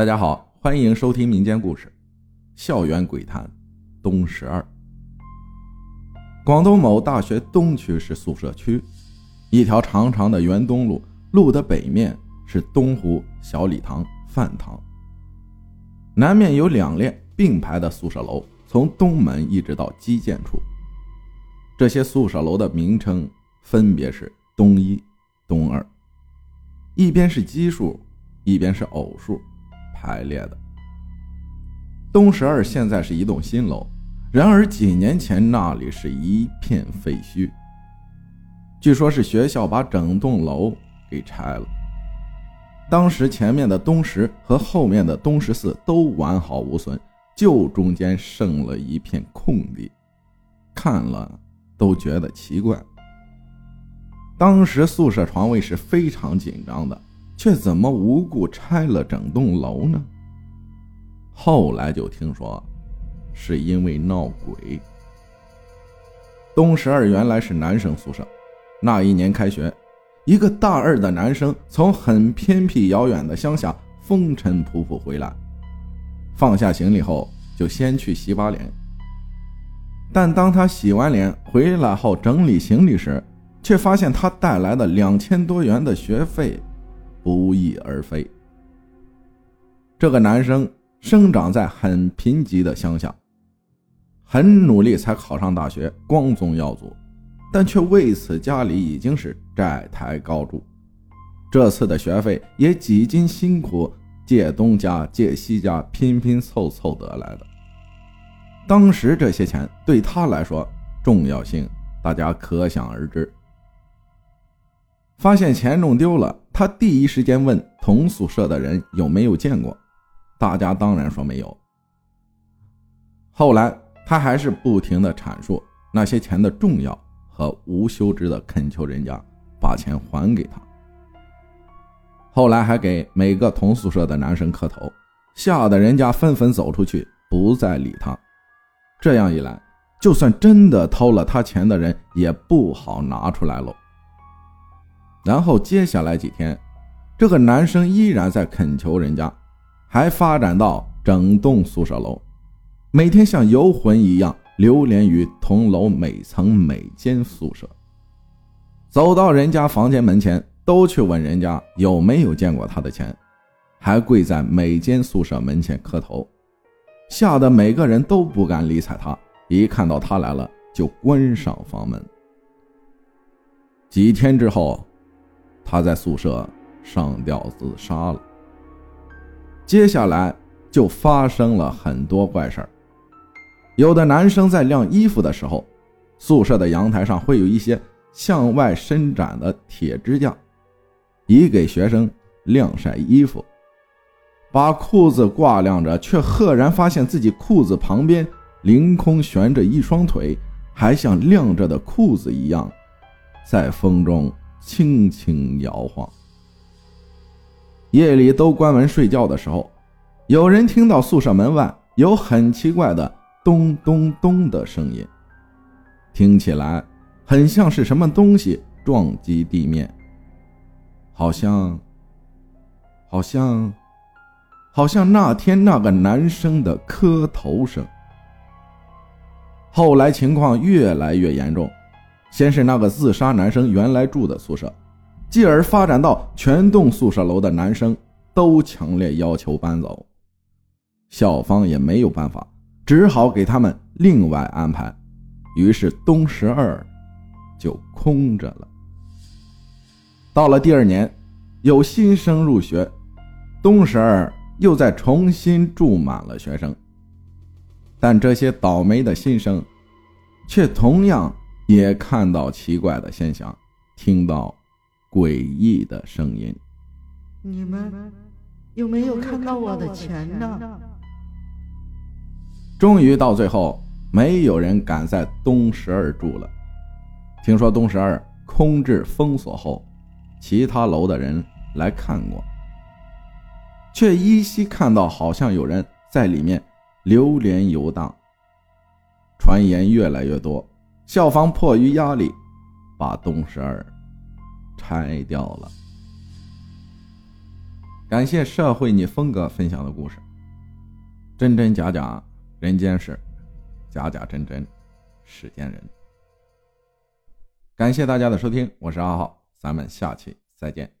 大家好，欢迎收听民间故事《校园鬼谈》东十二。广东某大学东区是宿舍区，一条长长的园东路，路的北面是东湖小礼堂、饭堂，南面有两列并排的宿舍楼，从东门一直到基建处。这些宿舍楼的名称分别是东一、东二，一边是奇数，一边是偶数。排列的东十二现在是一栋新楼，然而几年前那里是一片废墟。据说是学校把整栋楼给拆了。当时前面的东十和后面的东十四都完好无损，就中间剩了一片空地，看了都觉得奇怪。当时宿舍床位是非常紧张的。却怎么无故拆了整栋楼呢？后来就听说，是因为闹鬼。东十二原来是男生宿舍，那一年开学，一个大二的男生从很偏僻遥远的乡下风尘仆仆回来，放下行李后就先去洗把脸。但当他洗完脸回来后整理行李时，却发现他带来的两千多元的学费。不翼而飞。这个男生生长在很贫瘠的乡下，很努力才考上大学，光宗耀祖，但却为此家里已经是债台高筑。这次的学费也几经辛苦，借东家借西家，拼拼凑凑得来的。当时这些钱对他来说重要性，大家可想而知。发现钱弄丢了，他第一时间问同宿舍的人有没有见过，大家当然说没有。后来他还是不停的阐述那些钱的重要和无休止的恳求人家把钱还给他。后来还给每个同宿舍的男生磕头，吓得人家纷纷走出去，不再理他。这样一来，就算真的偷了他钱的人也不好拿出来喽。然后接下来几天，这个男生依然在恳求人家，还发展到整栋宿舍楼，每天像游魂一样流连于同楼每层每间宿舍。走到人家房间门前，都去问人家有没有见过他的钱，还跪在每间宿舍门前磕头，吓得每个人都不敢理睬他，一看到他来了就关上房门。几天之后。他在宿舍上吊自杀了。接下来就发生了很多怪事儿。有的男生在晾衣服的时候，宿舍的阳台上会有一些向外伸展的铁支架，以给学生晾晒衣服。把裤子挂晾着，却赫然发现自己裤子旁边凌空悬着一双腿，还像晾着的裤子一样，在风中。轻轻摇晃。夜里都关门睡觉的时候，有人听到宿舍门外有很奇怪的咚咚咚的声音，听起来很像是什么东西撞击地面，好像，好像，好像那天那个男生的磕头声。后来情况越来越严重。先是那个自杀男生原来住的宿舍，继而发展到全栋宿舍楼的男生都强烈要求搬走，校方也没有办法，只好给他们另外安排。于是东十二就空着了。到了第二年，有新生入学，东十二又再重新住满了学生，但这些倒霉的新生却同样。也看到奇怪的现象，听到诡异的声音。你们有没有看到我的钱呢？终于到最后，没有人敢在东十二住了。听说东十二空置封锁后，其他楼的人来看过，却依稀看到好像有人在里面流连游荡。传言越来越多。校方迫于压力，把东十二拆掉了。感谢社会你峰哥分享的故事，真真假假人间事，假假真真世间人。感谢大家的收听，我是阿浩，咱们下期再见。